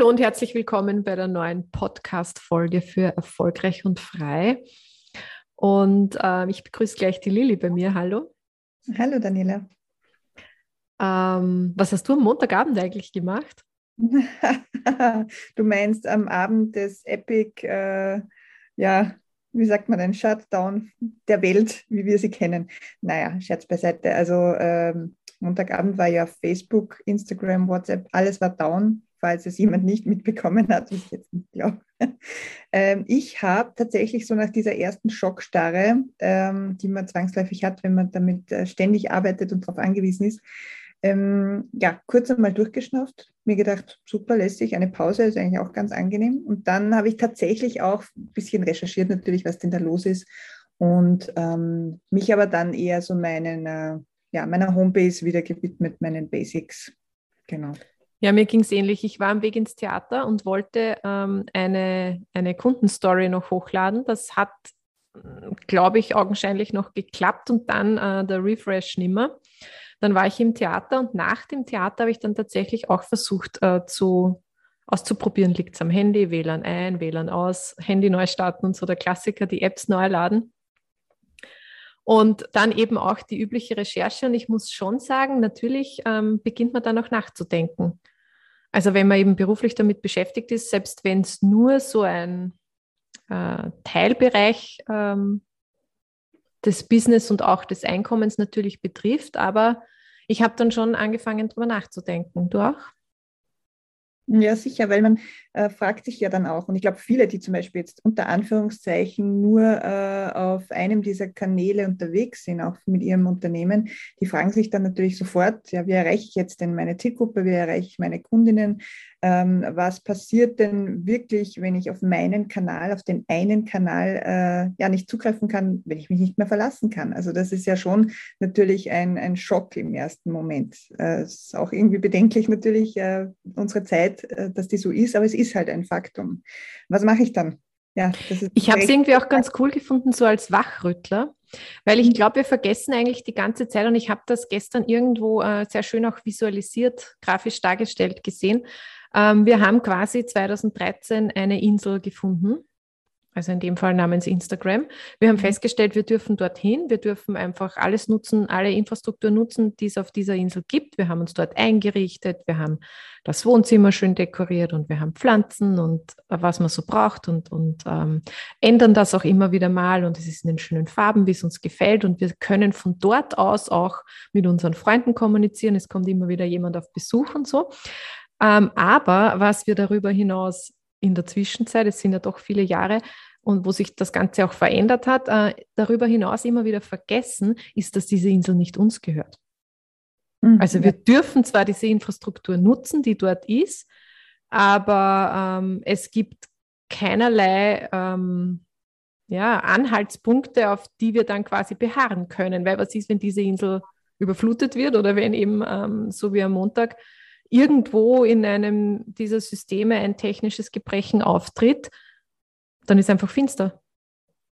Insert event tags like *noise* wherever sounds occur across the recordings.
Hallo und herzlich willkommen bei der neuen Podcast-Folge für Erfolgreich und Frei. Und äh, ich begrüße gleich die Lilly bei mir. Hallo. Hallo, Daniela. Ähm, was hast du am Montagabend eigentlich gemacht? *laughs* du meinst am Abend des Epic, äh, ja, wie sagt man denn, Shutdown der Welt, wie wir sie kennen. Naja, Scherz beiseite. Also ähm, Montagabend war ja Facebook, Instagram, WhatsApp, alles war down falls es jemand nicht mitbekommen hat, was ich jetzt nicht glaube. *laughs* Ähm, ich habe tatsächlich so nach dieser ersten Schockstarre, ähm, die man zwangsläufig hat, wenn man damit äh, ständig arbeitet und darauf angewiesen ist, ähm, ja, kurz einmal durchgeschnauft, mir gedacht, super lässig, eine Pause ist eigentlich auch ganz angenehm. Und dann habe ich tatsächlich auch ein bisschen recherchiert, natürlich, was denn da los ist. Und ähm, mich aber dann eher so meinen, äh, ja, meiner Homebase wieder gewidmet, meinen Basics. Genau. Ja, mir ging es ähnlich. Ich war am Weg ins Theater und wollte ähm, eine, eine Kundenstory noch hochladen. Das hat, glaube ich, augenscheinlich noch geklappt und dann äh, der Refresh nimmer. Dann war ich im Theater und nach dem Theater habe ich dann tatsächlich auch versucht äh, zu auszuprobieren, liegt es am Handy, WLAN ein, WLAN aus, Handy neu starten und so der Klassiker, die Apps neu laden. Und dann eben auch die übliche Recherche. Und ich muss schon sagen, natürlich ähm, beginnt man dann auch nachzudenken. Also wenn man eben beruflich damit beschäftigt ist, selbst wenn es nur so ein äh, Teilbereich ähm, des Business und auch des Einkommens natürlich betrifft, aber ich habe dann schon angefangen, darüber nachzudenken. Du auch? Ja, sicher, weil man äh, fragt sich ja dann auch, und ich glaube, viele, die zum Beispiel jetzt unter Anführungszeichen nur äh, auf einem dieser Kanäle unterwegs sind, auch mit ihrem Unternehmen, die fragen sich dann natürlich sofort, ja, wie erreiche ich jetzt denn meine Zielgruppe, wie erreiche ich meine Kundinnen, ähm, was passiert denn wirklich, wenn ich auf meinen Kanal, auf den einen Kanal äh, ja nicht zugreifen kann, wenn ich mich nicht mehr verlassen kann. Also das ist ja schon natürlich ein, ein Schock im ersten Moment. Äh, es ist auch irgendwie bedenklich natürlich äh, unsere Zeit, äh, dass die so ist, aber es ist halt ein Faktum. Was mache ich dann? Ja, ich habe es irgendwie auch *laughs* ganz cool gefunden, so als Wachrüttler, weil ich glaube, wir vergessen eigentlich die ganze Zeit und ich habe das gestern irgendwo äh, sehr schön auch visualisiert, grafisch dargestellt gesehen. Ähm, wir haben quasi 2013 eine Insel gefunden also in dem Fall namens Instagram. Wir haben mhm. festgestellt, wir dürfen dorthin, wir dürfen einfach alles nutzen, alle Infrastruktur nutzen, die es auf dieser Insel gibt. Wir haben uns dort eingerichtet, wir haben das Wohnzimmer schön dekoriert und wir haben Pflanzen und äh, was man so braucht und, und ähm, ändern das auch immer wieder mal und es ist in den schönen Farben, wie es uns gefällt und wir können von dort aus auch mit unseren Freunden kommunizieren. Es kommt immer wieder jemand auf Besuch und so. Ähm, aber was wir darüber hinaus in der Zwischenzeit, es sind ja doch viele Jahre, und wo sich das Ganze auch verändert hat, äh, darüber hinaus immer wieder vergessen, ist, dass diese Insel nicht uns gehört. Mhm. Also wir dürfen zwar diese Infrastruktur nutzen, die dort ist, aber ähm, es gibt keinerlei ähm, ja, Anhaltspunkte, auf die wir dann quasi beharren können. Weil was ist, wenn diese Insel überflutet wird oder wenn eben, ähm, so wie am Montag, irgendwo in einem dieser Systeme ein technisches Gebrechen auftritt, dann ist einfach finster.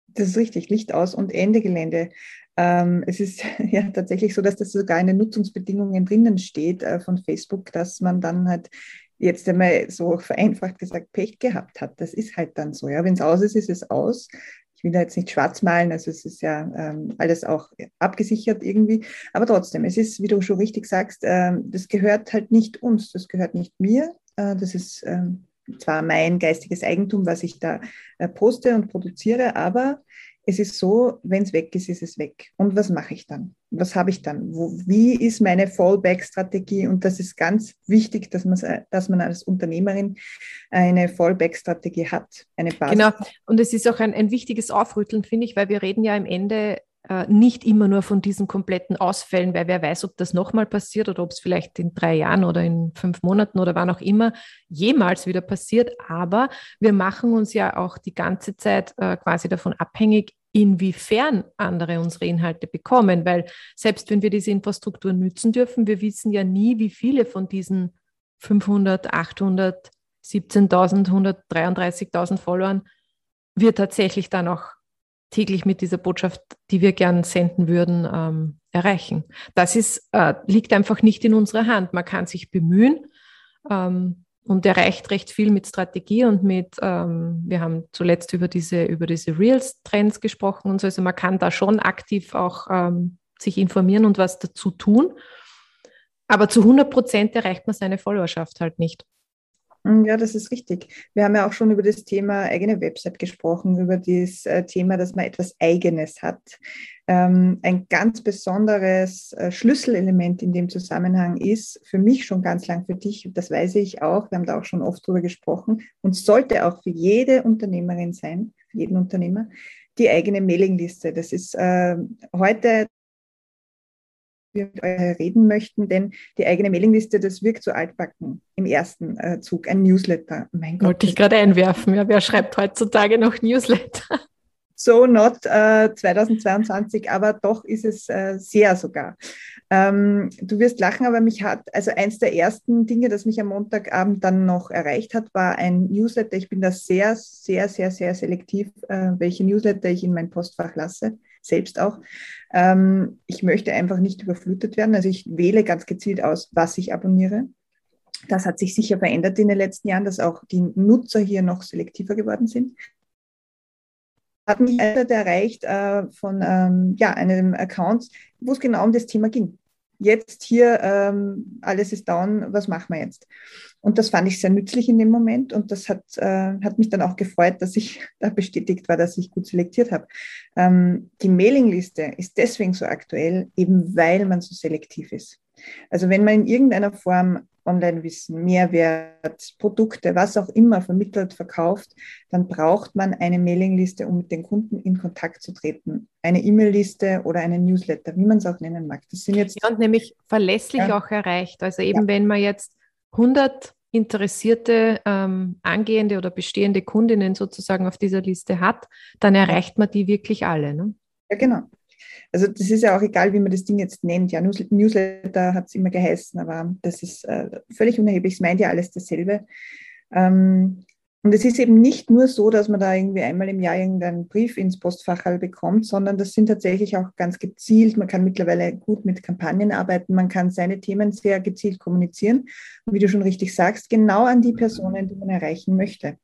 Das ist richtig, Licht aus und Ende Gelände. Ähm, es ist *laughs* ja tatsächlich so, dass das sogar in den Nutzungsbedingungen drinnen steht äh, von Facebook, dass man dann halt jetzt einmal so vereinfacht gesagt Pech gehabt hat. Das ist halt dann so. Ja. Wenn es aus ist, ist es aus. Ich will da jetzt nicht schwarz malen, also es ist ja ähm, alles auch abgesichert irgendwie. Aber trotzdem, es ist, wie du schon richtig sagst, ähm, das gehört halt nicht uns, das gehört nicht mir. Äh, das ist ähm, zwar mein geistiges Eigentum, was ich da äh, poste und produziere, aber es ist so, wenn es weg ist, ist es weg. Und was mache ich dann? Was habe ich dann? Wo, wie ist meine Fallback-Strategie? Und das ist ganz wichtig, dass man, dass man als Unternehmerin eine Fallback-Strategie hat, eine Basis. Genau. Und es ist auch ein, ein wichtiges Aufrütteln, finde ich, weil wir reden ja im Ende nicht immer nur von diesen kompletten Ausfällen, weil wer weiß, ob das nochmal passiert oder ob es vielleicht in drei Jahren oder in fünf Monaten oder wann auch immer jemals wieder passiert. Aber wir machen uns ja auch die ganze Zeit äh, quasi davon abhängig, inwiefern andere unsere Inhalte bekommen, weil selbst wenn wir diese Infrastruktur nützen dürfen, wir wissen ja nie, wie viele von diesen 500, 800, 17.000, 133.000 Followern wir tatsächlich dann auch täglich mit dieser Botschaft, die wir gern senden würden, ähm, erreichen. Das ist, äh, liegt einfach nicht in unserer Hand. Man kann sich bemühen ähm, und erreicht recht viel mit Strategie und mit, ähm, wir haben zuletzt über diese, über diese Reels-Trends gesprochen und so. Also man kann da schon aktiv auch ähm, sich informieren und was dazu tun. Aber zu 100 Prozent erreicht man seine Followerschaft halt nicht. Mm, ja, das ist richtig. Wir haben ja auch schon über das Thema eigene Website gesprochen, über das äh, Thema, dass man etwas Eigenes hat. Ähm, ein ganz besonderes äh, Schlüsselelement in dem Zusammenhang ist für mich schon ganz lang, für dich, das weiß ich auch, wir haben da auch schon oft drüber gesprochen und sollte auch für jede Unternehmerin sein, für jeden Unternehmer, die eigene Mailingliste. Das ist äh, heute wir mit euch reden möchten, denn die eigene Mailingliste, das wirkt so altbacken im ersten äh, Zug. Ein Newsletter. Mein Gott. Wollte ich gerade einwerfen. Ja, wer schreibt heutzutage noch Newsletter? So not äh, 2022, aber doch ist es äh, sehr sogar. Ähm, du wirst lachen, aber mich hat, also eins der ersten Dinge, das mich am Montagabend dann noch erreicht hat, war ein Newsletter. Ich bin da sehr, sehr, sehr, sehr selektiv, äh, welche Newsletter ich in mein Postfach lasse selbst auch. Ähm, ich möchte einfach nicht überflutet werden. Also ich wähle ganz gezielt aus, was ich abonniere. Das hat sich sicher verändert in den letzten Jahren, dass auch die Nutzer hier noch selektiver geworden sind. Hat mich erreicht äh, von ähm, ja, einem Account, wo es genau um das Thema ging jetzt hier, ähm, alles ist down, was machen wir jetzt? Und das fand ich sehr nützlich in dem Moment und das hat, äh, hat mich dann auch gefreut, dass ich *laughs* da bestätigt war, dass ich gut selektiert habe. Ähm, die Mailingliste ist deswegen so aktuell, eben weil man so selektiv ist. Also wenn man in irgendeiner Form Online-Wissen, Mehrwert, Produkte, was auch immer vermittelt, verkauft, dann braucht man eine Mailingliste, um mit den Kunden in Kontakt zu treten. Eine E-Mail-Liste oder eine Newsletter, wie man es auch nennen mag. Das sind jetzt ja, und nämlich verlässlich ja. auch erreicht. Also eben, ja. wenn man jetzt 100 interessierte ähm, angehende oder bestehende Kundinnen sozusagen auf dieser Liste hat, dann erreicht man die wirklich alle. Ne? Ja, genau. Also das ist ja auch egal, wie man das Ding jetzt nennt. Ja, Newsletter hat es immer geheißen, aber das ist äh, völlig unerheblich. Es meint ja alles dasselbe. Ähm, und es ist eben nicht nur so, dass man da irgendwie einmal im Jahr irgendeinen Brief ins Postfach bekommt, sondern das sind tatsächlich auch ganz gezielt. Man kann mittlerweile gut mit Kampagnen arbeiten, man kann seine Themen sehr gezielt kommunizieren. Und wie du schon richtig sagst, genau an die Personen, die man erreichen möchte.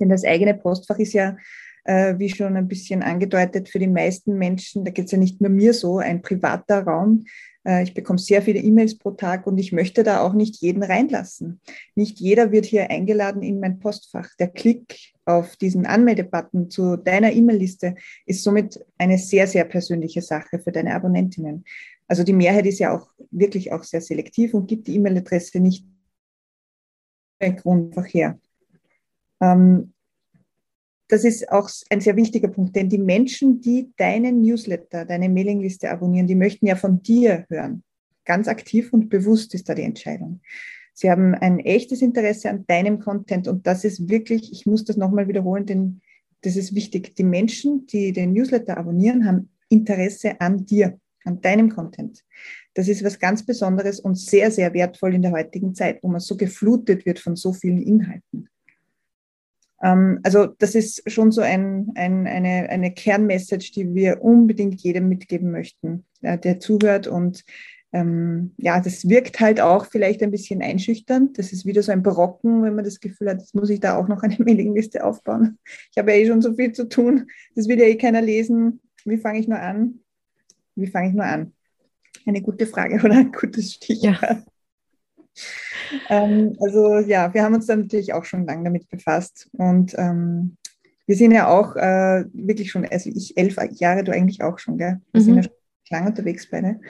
Denn das eigene Postfach ist ja äh, wie schon ein bisschen angedeutet, für die meisten Menschen, da geht es ja nicht nur mir so, ein privater Raum. Äh, ich bekomme sehr viele E-Mails pro Tag und ich möchte da auch nicht jeden reinlassen. Nicht jeder wird hier eingeladen in mein Postfach. Der Klick auf diesen Anmeldebutton zu deiner E-Mail-Liste ist somit eine sehr, sehr persönliche Sache für deine Abonnentinnen. Also die Mehrheit ist ja auch wirklich auch sehr selektiv und gibt die E-Mail-Adresse nicht Grund einfach her. Ähm, das ist auch ein sehr wichtiger Punkt, denn die Menschen, die deinen Newsletter, deine Mailingliste abonnieren, die möchten ja von dir hören. Ganz aktiv und bewusst ist da die Entscheidung. Sie haben ein echtes Interesse an deinem Content und das ist wirklich, ich muss das nochmal wiederholen, denn das ist wichtig. Die Menschen, die den Newsletter abonnieren, haben Interesse an dir, an deinem Content. Das ist was ganz Besonderes und sehr, sehr wertvoll in der heutigen Zeit, wo man so geflutet wird von so vielen Inhalten. Ähm, also das ist schon so ein, ein, eine, eine Kernmessage, die wir unbedingt jedem mitgeben möchten, ja, der zuhört. Und ähm, ja, das wirkt halt auch vielleicht ein bisschen einschüchternd. Das ist wieder so ein Brocken, wenn man das Gefühl hat, jetzt muss ich da auch noch eine *laughs* Mailingliste aufbauen. Ich habe ja eh schon so viel zu tun. Das will ja eh keiner lesen. Wie fange ich nur an? Wie fange ich nur an? Eine gute Frage oder ein gutes Stichwort. Ja ähm, also ja, wir haben uns dann natürlich auch schon lange damit befasst und ähm, wir sind ja auch äh, wirklich schon, also ich elf Jahre, du eigentlich auch schon, gell? Wir mhm. sind ja schon lange unterwegs beide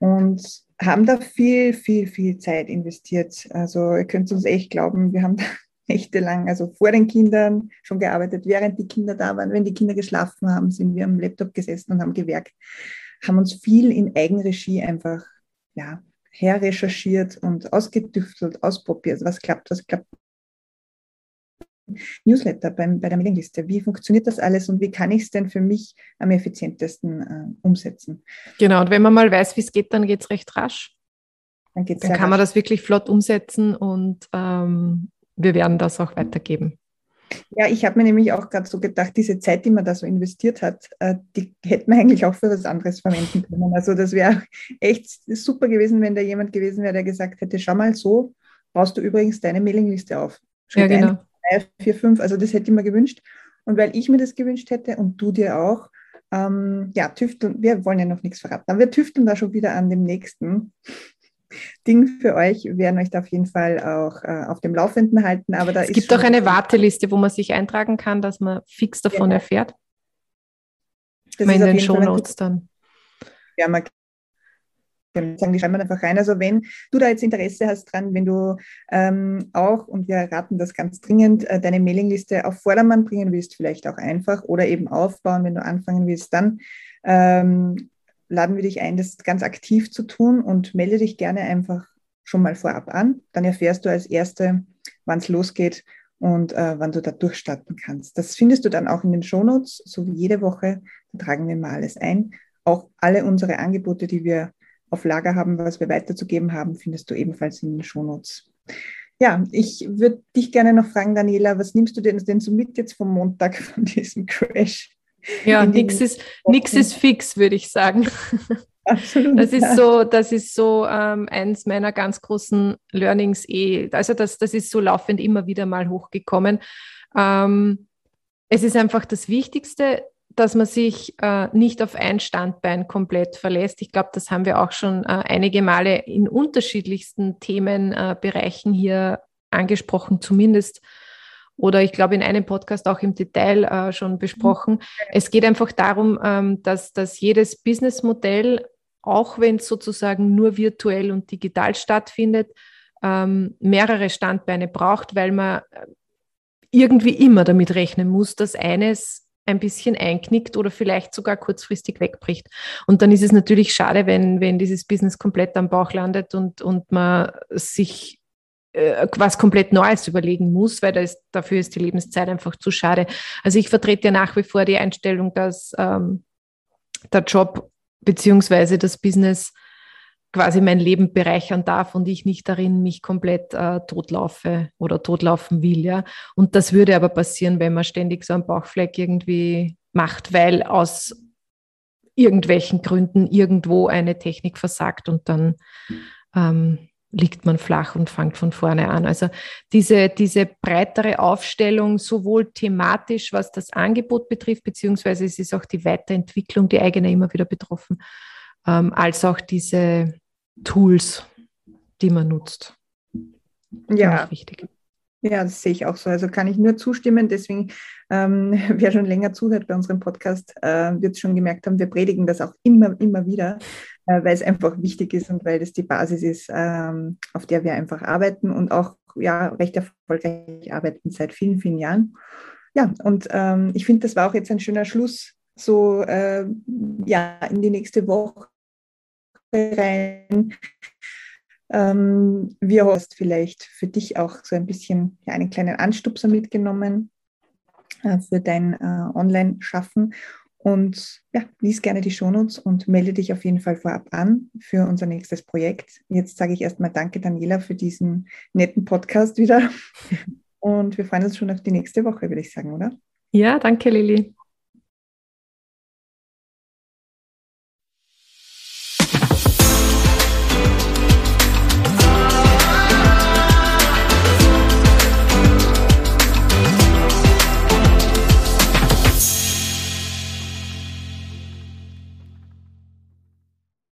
und haben da viel, viel, viel Zeit investiert. Also ihr könnt uns echt glauben, wir haben *laughs* da nächtelang, also vor den Kindern schon gearbeitet, während die Kinder da waren. Wenn die Kinder geschlafen haben, sind wir am Laptop gesessen und haben gewerkt, haben uns viel in Eigenregie einfach ja, herrecherchiert und ausgetüftelt, ausprobiert, was klappt, was klappt Newsletter beim, bei der Mailingliste. Wie funktioniert das alles und wie kann ich es denn für mich am effizientesten äh, umsetzen? Genau, und wenn man mal weiß, wie es geht, dann geht es recht rasch. Dann, dann kann rasch. man das wirklich flott umsetzen und ähm, wir werden das auch weitergeben. Ja, ich habe mir nämlich auch gerade so gedacht, diese Zeit, die man da so investiert hat, äh, die hätte man eigentlich auch für was anderes verwenden können. Also das wäre *laughs* echt super gewesen, wenn da jemand gewesen wäre, der gesagt hätte, schau mal so, baust du übrigens deine Mailingliste auf. Schritt ja, genau drei, vier, fünf. Also das hätte ich mir gewünscht. Und weil ich mir das gewünscht hätte und du dir auch, ähm, ja, tüfteln, wir wollen ja noch nichts verraten, aber wir tüfteln da schon wieder an dem nächsten Ding für euch, wir werden euch da auf jeden Fall auch äh, auf dem Laufenden halten. Aber da es gibt auch eine Warteliste, wo man sich eintragen kann, dass man fix davon ja. erfährt. Das in den Show Notes dann. Ja, man sagen, die schreiben wir einfach rein. Also wenn du da jetzt Interesse hast dran, wenn du ähm, auch, und wir raten das ganz dringend, äh, deine Mailingliste auf Vordermann bringen willst, vielleicht auch einfach oder eben aufbauen, wenn du anfangen willst, dann ähm, laden wir dich ein, das ganz aktiv zu tun und melde dich gerne einfach schon mal vorab an. Dann erfährst du als Erste, wann es losgeht und äh, wann du da durchstarten kannst. Das findest du dann auch in den Shownotes, so wie jede Woche. Da tragen wir mal alles ein. Auch alle unsere Angebote, die wir auf Lager haben, was wir weiterzugeben haben, findest du ebenfalls in den Shownotes. Ja, ich würde dich gerne noch fragen, Daniela, was nimmst du denn, denn so mit jetzt vom Montag von diesem Crash? Ja, nichts ist, nix ist fix, würde ich sagen. *laughs* Absolut. Das ist so, das ist so ähm, eins meiner ganz großen Learnings eh. Also das, das ist so laufend immer wieder mal hochgekommen. Ähm, es ist einfach das Wichtigste, dass man sich äh, nicht auf ein Standbein komplett verlässt. Ich glaube, das haben wir auch schon äh, einige Male in unterschiedlichsten Themenbereichen äh, hier angesprochen, zumindest. Oder ich glaube, in einem Podcast auch im Detail äh, schon besprochen. Mhm. Es geht einfach darum, ähm, dass, dass jedes Businessmodell, auch wenn es sozusagen nur virtuell und digital stattfindet, ähm, mehrere Standbeine braucht, weil man äh, irgendwie immer damit rechnen muss, dass eines ein bisschen einknickt oder vielleicht sogar kurzfristig wegbricht. Und dann ist es natürlich schade, wenn, wenn dieses Business komplett am Bauch landet und, und man sich was komplett Neues überlegen muss, weil ist, dafür ist die Lebenszeit einfach zu schade. Also ich vertrete ja nach wie vor die Einstellung, dass ähm, der Job beziehungsweise das Business quasi mein Leben bereichern darf und ich nicht darin mich komplett äh, totlaufe oder totlaufen will, ja. Und das würde aber passieren, wenn man ständig so einen Bauchfleck irgendwie macht, weil aus irgendwelchen Gründen irgendwo eine Technik versagt und dann ähm, liegt man flach und fängt von vorne an. Also diese, diese breitere Aufstellung, sowohl thematisch, was das Angebot betrifft, beziehungsweise es ist auch die Weiterentwicklung, die eigene immer wieder betroffen, ähm, als auch diese Tools, die man nutzt. Ja, wichtig. Ja, das sehe ich auch so. Also kann ich nur zustimmen. Deswegen, ähm, *laughs* wer schon länger zuhört bei unserem Podcast, äh, wird schon gemerkt haben, wir predigen das auch immer, immer wieder, äh, weil es einfach wichtig ist und weil das die Basis ist, ähm, auf der wir einfach arbeiten und auch ja, recht erfolgreich arbeiten seit vielen, vielen Jahren. Ja, und ähm, ich finde, das war auch jetzt ein schöner Schluss, so äh, ja, in die nächste Woche rein. Ähm, wir hast vielleicht für dich auch so ein bisschen ja, einen kleinen Anstupser mitgenommen äh, für dein äh, Online-Schaffen. Und ja, lies gerne die Shownotes und melde dich auf jeden Fall vorab an für unser nächstes Projekt. Jetzt sage ich erstmal Danke, Daniela, für diesen netten Podcast wieder. *laughs* Und wir freuen uns schon auf die nächste Woche, würde ich sagen, oder? Ja, danke, Lili.